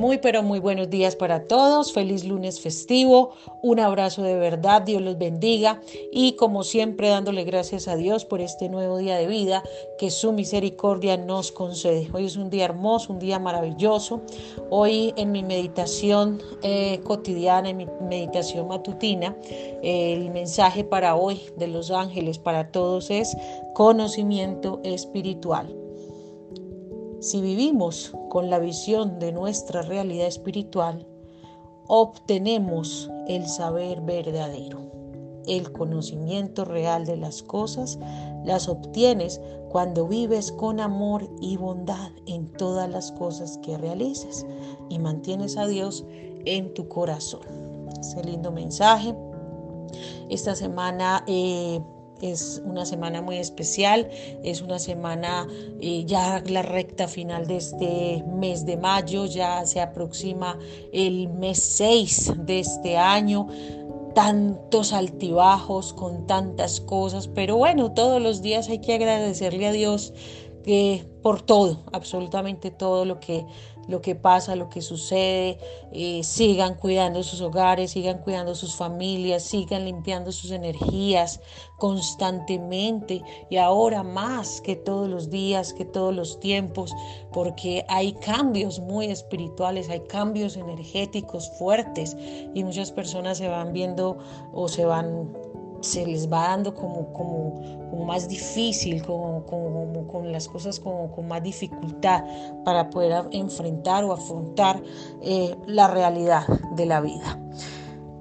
Muy pero muy buenos días para todos, feliz lunes festivo, un abrazo de verdad, Dios los bendiga y como siempre dándole gracias a Dios por este nuevo día de vida que su misericordia nos concede. Hoy es un día hermoso, un día maravilloso. Hoy en mi meditación eh, cotidiana, en mi meditación matutina, el mensaje para hoy de los ángeles para todos es conocimiento espiritual. Si vivimos con la visión de nuestra realidad espiritual, obtenemos el saber verdadero. El conocimiento real de las cosas las obtienes cuando vives con amor y bondad en todas las cosas que realizas y mantienes a Dios en tu corazón. Ese lindo mensaje. Esta semana eh, es una semana muy especial, es una semana eh, ya la recta final de este mes de mayo, ya se aproxima el mes 6 de este año. Tantos altibajos, con tantas cosas, pero bueno, todos los días hay que agradecerle a Dios que por todo, absolutamente todo lo que lo que pasa, lo que sucede, eh, sigan cuidando sus hogares, sigan cuidando sus familias, sigan limpiando sus energías constantemente y ahora más que todos los días, que todos los tiempos, porque hay cambios muy espirituales, hay cambios energéticos fuertes y muchas personas se van viendo o se van se les va dando como, como, más difícil, como, con las cosas con más dificultad para poder enfrentar o afrontar eh, la realidad de la vida.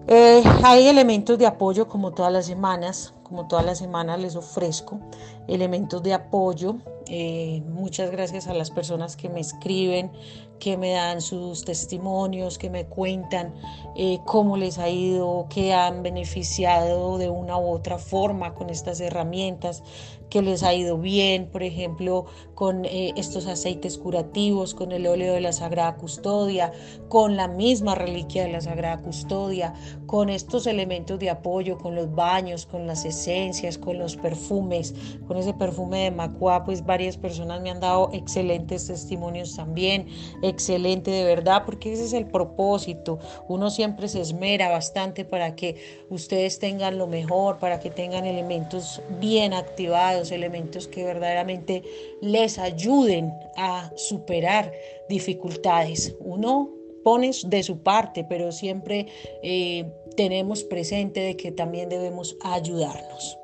Eh, hay elementos de apoyo como todas las semanas, como todas las semanas les ofrezco elementos de apoyo. Eh, muchas gracias a las personas que me escriben, que me dan sus testimonios, que me cuentan eh, cómo les ha ido, que han beneficiado de una u otra forma con estas herramientas, que les ha ido bien, por ejemplo, con eh, estos aceites curativos, con el óleo de la Sagrada Custodia, con la misma reliquia de la Sagrada Custodia, con estos elementos de apoyo, con los baños, con las esencias, con los perfumes, con ese perfume de Macua, pues varias personas me han dado excelentes testimonios también excelente de verdad, porque ese es el propósito. Uno siempre se esmera bastante para que ustedes tengan lo mejor, para que tengan elementos bien activados, elementos que verdaderamente les ayuden a superar dificultades. Uno pone de su parte, pero siempre eh, tenemos presente de que también debemos ayudarnos.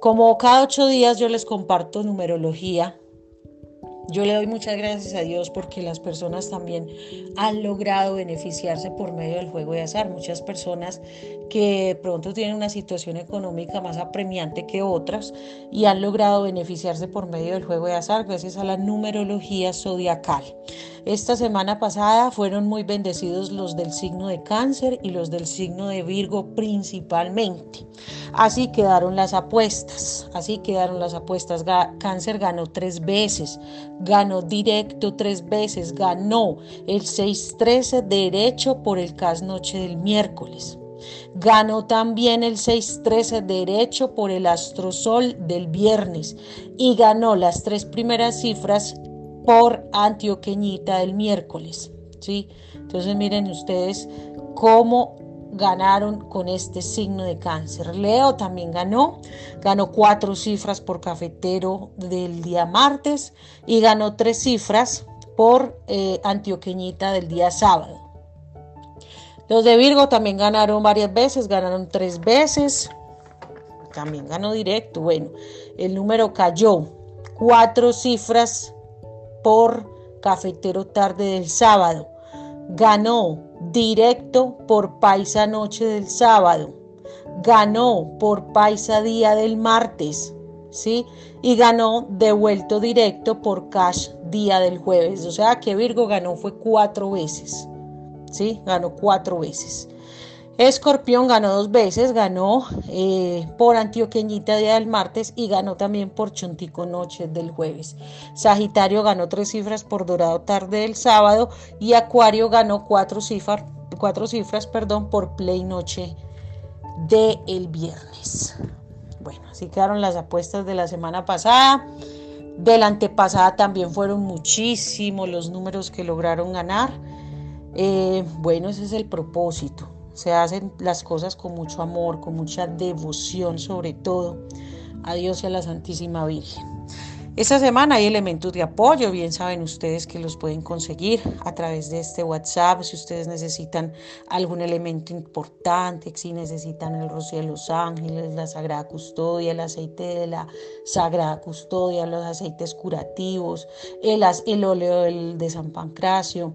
Como cada ocho días yo les comparto numerología yo le doy muchas gracias a Dios porque las personas también han logrado beneficiarse por medio del juego de azar. Muchas personas que pronto tienen una situación económica más apremiante que otras y han logrado beneficiarse por medio del juego de azar gracias a la numerología zodiacal. Esta semana pasada fueron muy bendecidos los del signo de cáncer y los del signo de Virgo principalmente. Así quedaron las apuestas, así quedaron las apuestas. Cáncer ganó tres veces, ganó directo tres veces, ganó el 6-13 derecho por el CAS noche del miércoles. Ganó también el 6-13 derecho por el astrosol del viernes y ganó las tres primeras cifras por antioqueñita del miércoles. ¿sí? Entonces miren ustedes cómo ganaron con este signo de cáncer. Leo también ganó, ganó cuatro cifras por cafetero del día martes y ganó tres cifras por eh, antioqueñita del día sábado. Los de Virgo también ganaron varias veces, ganaron tres veces, también ganó directo. Bueno, el número cayó, cuatro cifras por cafetero tarde del sábado. Ganó directo por Paisa Noche del sábado, ganó por Paisa Día del martes, ¿sí? Y ganó devuelto directo por Cash Día del jueves. O sea que Virgo ganó fue cuatro veces, ¿sí? Ganó cuatro veces. Escorpión ganó dos veces, ganó eh, por Antioqueñita día del martes y ganó también por Chontico noche del jueves. Sagitario ganó tres cifras por Dorado tarde del sábado y Acuario ganó cuatro cifras, cuatro cifras perdón, por Play noche del el viernes. Bueno, así quedaron las apuestas de la semana pasada. De la antepasada también fueron muchísimos los números que lograron ganar. Eh, bueno, ese es el propósito. Se hacen las cosas con mucho amor, con mucha devoción sobre todo a Dios y a la Santísima Virgen. Esta semana hay elementos de apoyo, bien saben ustedes que los pueden conseguir a través de este WhatsApp, si ustedes necesitan algún elemento importante, si necesitan el rocío de los ángeles, la sagrada custodia, el aceite de la sagrada custodia, los aceites curativos, el, el óleo de San Pancracio,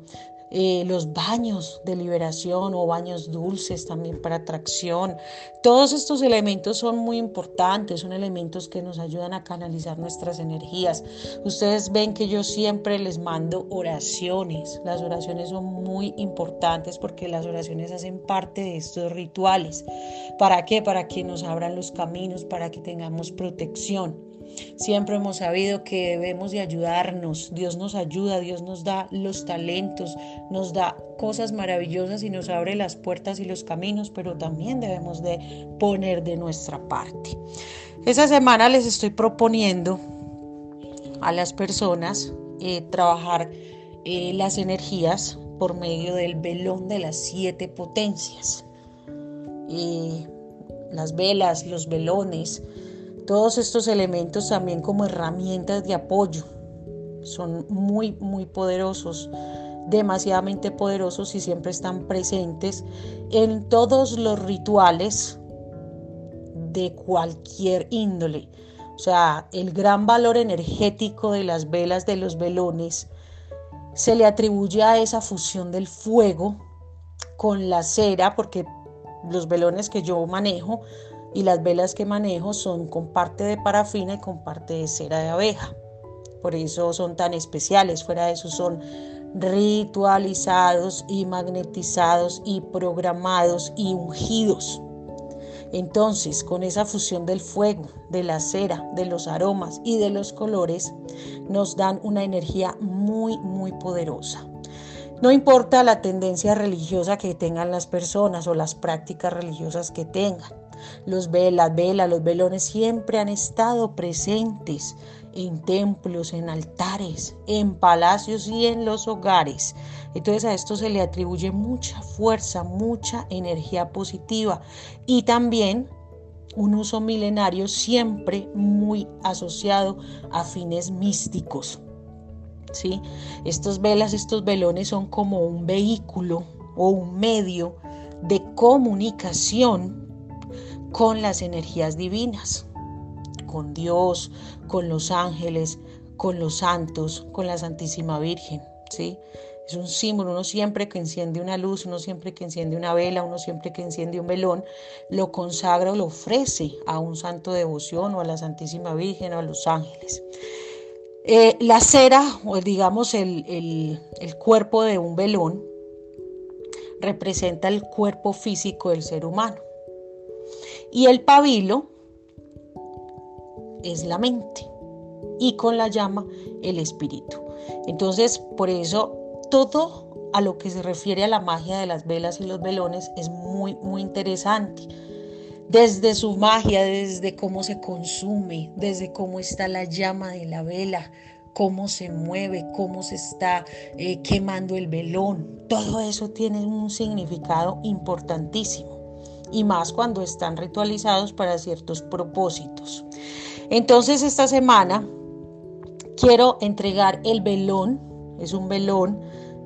eh, los baños de liberación o baños dulces también para atracción. Todos estos elementos son muy importantes, son elementos que nos ayudan a canalizar nuestras energías. Ustedes ven que yo siempre les mando oraciones. Las oraciones son muy importantes porque las oraciones hacen parte de estos rituales. ¿Para qué? Para que nos abran los caminos, para que tengamos protección. Siempre hemos sabido que debemos de ayudarnos. Dios nos ayuda, Dios nos da los talentos, nos da cosas maravillosas y nos abre las puertas y los caminos, pero también debemos de poner de nuestra parte. Esa semana les estoy proponiendo a las personas eh, trabajar eh, las energías por medio del velón de las siete potencias. Eh, las velas, los velones, todos estos elementos también como herramientas de apoyo son muy, muy poderosos, demasiadamente poderosos y siempre están presentes en todos los rituales de cualquier índole. O sea, el gran valor energético de las velas de los velones se le atribuye a esa fusión del fuego con la cera, porque los velones que yo manejo y las velas que manejo son con parte de parafina y con parte de cera de abeja. Por eso son tan especiales. Fuera de eso son ritualizados y magnetizados y programados y ungidos. Entonces, con esa fusión del fuego, de la cera, de los aromas y de los colores, nos dan una energía muy, muy poderosa. No importa la tendencia religiosa que tengan las personas o las prácticas religiosas que tengan. Los velas, velas, los velones siempre han estado presentes en templos, en altares, en palacios y en los hogares. Entonces a esto se le atribuye mucha fuerza, mucha energía positiva y también un uso milenario siempre muy asociado a fines místicos. ¿Sí? Estos velas, estos velones son como un vehículo o un medio de comunicación con las energías divinas, con Dios, con los ángeles, con los santos, con la Santísima Virgen, ¿sí? Es un símbolo, uno siempre que enciende una luz, uno siempre que enciende una vela, uno siempre que enciende un velón, lo consagra o lo ofrece a un santo devoción o a la Santísima Virgen o a los ángeles. Eh, la cera, o digamos el, el cuerpo de un velón, representa el cuerpo físico del ser humano. Y el pabilo es la mente y con la llama el espíritu. Entonces, por eso todo a lo que se refiere a la magia de las velas y los velones es muy, muy interesante. Desde su magia, desde cómo se consume, desde cómo está la llama de la vela, cómo se mueve, cómo se está eh, quemando el velón. Todo eso tiene un significado importantísimo y más cuando están ritualizados para ciertos propósitos. Entonces esta semana quiero entregar el velón, es un velón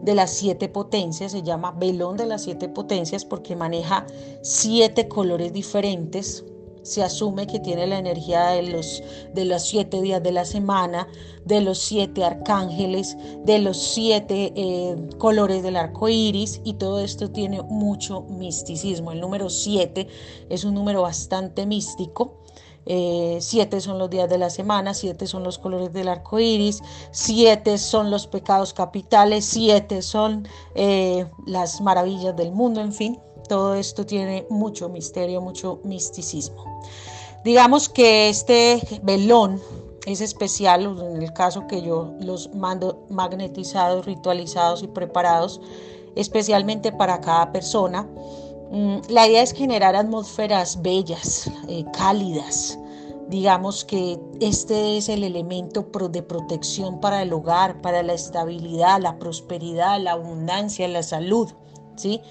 de las siete potencias, se llama velón de las siete potencias porque maneja siete colores diferentes, se asume que tiene la energía de los, de los siete días de la semana, de los siete arcángeles, de los siete eh, colores del arco iris, y todo esto tiene mucho misticismo. El número siete es un número bastante místico. Eh, siete son los días de la semana, siete son los colores del arco iris, siete son los pecados capitales, siete son eh, las maravillas del mundo, en fin, todo esto tiene mucho misterio, mucho misticismo. Digamos que este velón es especial, en el caso que yo los mando magnetizados, ritualizados y preparados, especialmente para cada persona. Mm, la idea es generar atmósferas bellas, eh, cálidas, digamos que este es el elemento de protección para el hogar, para la estabilidad, la prosperidad, la abundancia, la salud, ¿sí?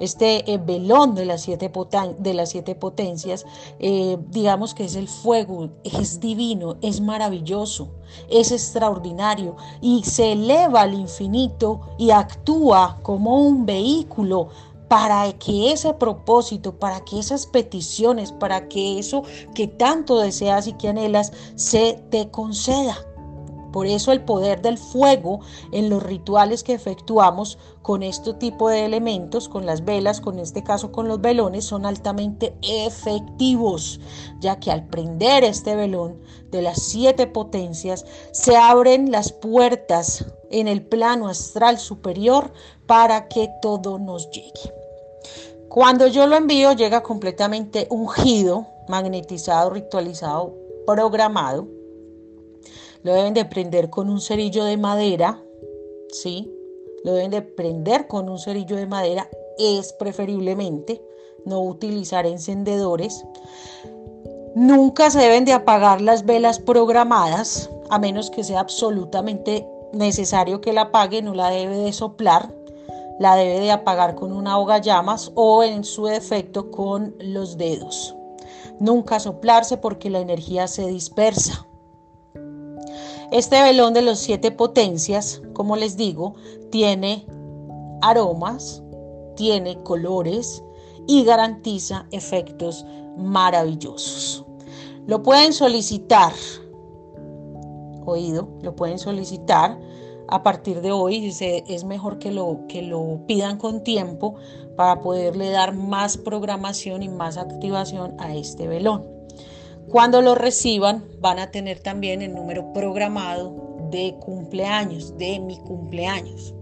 Este eh, velón de las siete, de las siete potencias, eh, digamos que es el fuego, es divino, es maravilloso, es extraordinario y se eleva al infinito y actúa como un vehículo para que ese propósito, para que esas peticiones, para que eso que tanto deseas y que anhelas se te conceda. Por eso el poder del fuego en los rituales que efectuamos con este tipo de elementos, con las velas, con este caso con los velones, son altamente efectivos, ya que al prender este velón de las siete potencias, se abren las puertas en el plano astral superior para que todo nos llegue. Cuando yo lo envío llega completamente ungido, magnetizado, ritualizado, programado. Lo deben de prender con un cerillo de madera, ¿sí? Lo deben de prender con un cerillo de madera, es preferiblemente no utilizar encendedores. Nunca se deben de apagar las velas programadas, a menos que sea absolutamente necesario que la apague, no la debe de soplar la debe de apagar con una hoga llamas o en su defecto con los dedos. Nunca soplarse porque la energía se dispersa. Este velón de los siete potencias, como les digo, tiene aromas, tiene colores y garantiza efectos maravillosos. Lo pueden solicitar, oído, lo pueden solicitar a partir de hoy es mejor que lo, que lo pidan con tiempo para poderle dar más programación y más activación a este velón. Cuando lo reciban van a tener también el número programado de cumpleaños, de mi cumpleaños.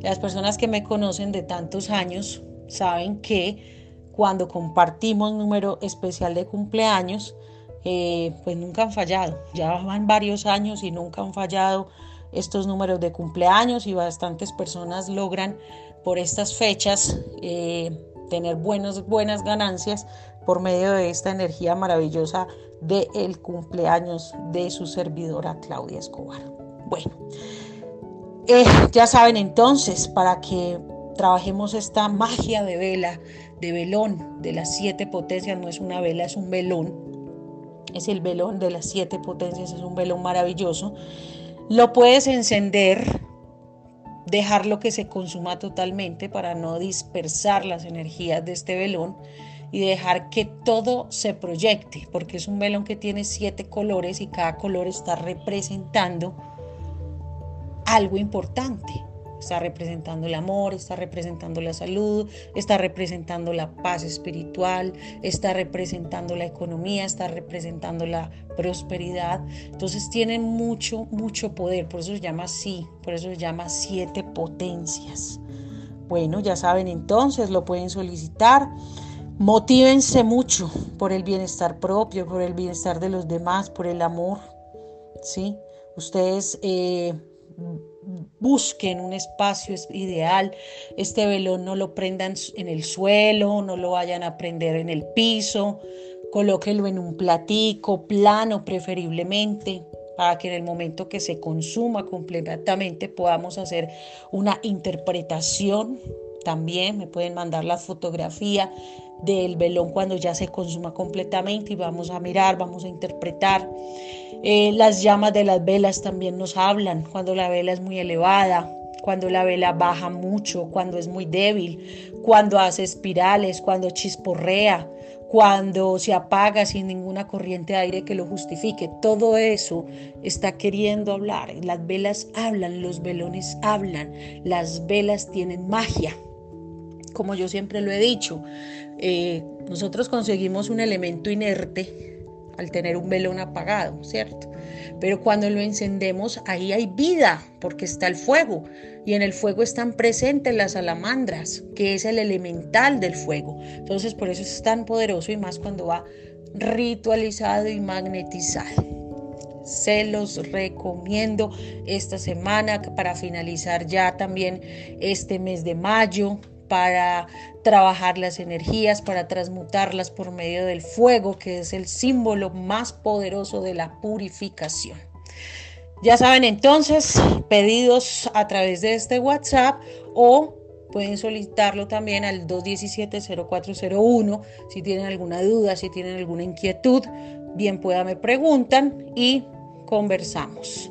Las personas que me conocen de tantos años saben que cuando compartimos número especial de cumpleaños, eh, pues nunca han fallado. Ya van varios años y nunca han fallado estos números de cumpleaños y bastantes personas logran por estas fechas eh, tener buenas ganancias por medio de esta energía maravillosa del cumpleaños de su servidora Claudia Escobar. Bueno, eh, ya saben entonces, para que trabajemos esta magia de vela, de velón, de las siete potencias, no es una vela, es un velón, es el velón de las siete potencias, es un velón maravilloso. Lo puedes encender, dejarlo que se consuma totalmente para no dispersar las energías de este velón y dejar que todo se proyecte, porque es un velón que tiene siete colores y cada color está representando algo importante. Está representando el amor, está representando la salud, está representando la paz espiritual, está representando la economía, está representando la prosperidad. Entonces tienen mucho, mucho poder. Por eso se llama así, por eso se llama siete potencias. Bueno, ya saben entonces, lo pueden solicitar. Motívense mucho por el bienestar propio, por el bienestar de los demás, por el amor. ¿sí? Ustedes eh, busquen un espacio ideal. Este velón no lo prendan en el suelo, no lo vayan a prender en el piso. Colóquenlo en un platico plano preferiblemente para que en el momento que se consuma completamente podamos hacer una interpretación. También me pueden mandar la fotografía del velón cuando ya se consuma completamente y vamos a mirar, vamos a interpretar. Eh, las llamas de las velas también nos hablan cuando la vela es muy elevada, cuando la vela baja mucho, cuando es muy débil, cuando hace espirales, cuando chisporrea, cuando se apaga sin ninguna corriente de aire que lo justifique. Todo eso está queriendo hablar. Las velas hablan, los velones hablan, las velas tienen magia. Como yo siempre lo he dicho, eh, nosotros conseguimos un elemento inerte al tener un velón apagado, ¿cierto? Pero cuando lo encendemos, ahí hay vida, porque está el fuego. Y en el fuego están presentes las salamandras, que es el elemental del fuego. Entonces, por eso es tan poderoso y más cuando va ritualizado y magnetizado. Se los recomiendo esta semana para finalizar ya también este mes de mayo para trabajar las energías, para transmutarlas por medio del fuego, que es el símbolo más poderoso de la purificación. Ya saben entonces, pedidos a través de este WhatsApp o pueden solicitarlo también al 217-0401 si tienen alguna duda, si tienen alguna inquietud, bien pueda me preguntan y conversamos.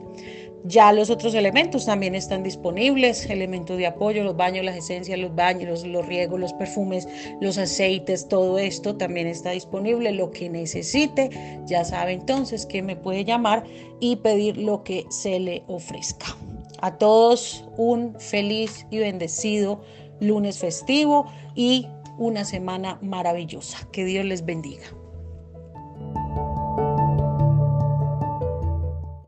Ya los otros elementos también están disponibles, elementos de apoyo, los baños, las esencias, los baños, los, riegos, los perfumes, los aceites, todo esto también está disponible. Lo que necesite, ya sabe entonces que me puede llamar y pedir lo que se le ofrezca. A todos un feliz y bendecido lunes festivo y una semana maravillosa. Que Dios les bendiga.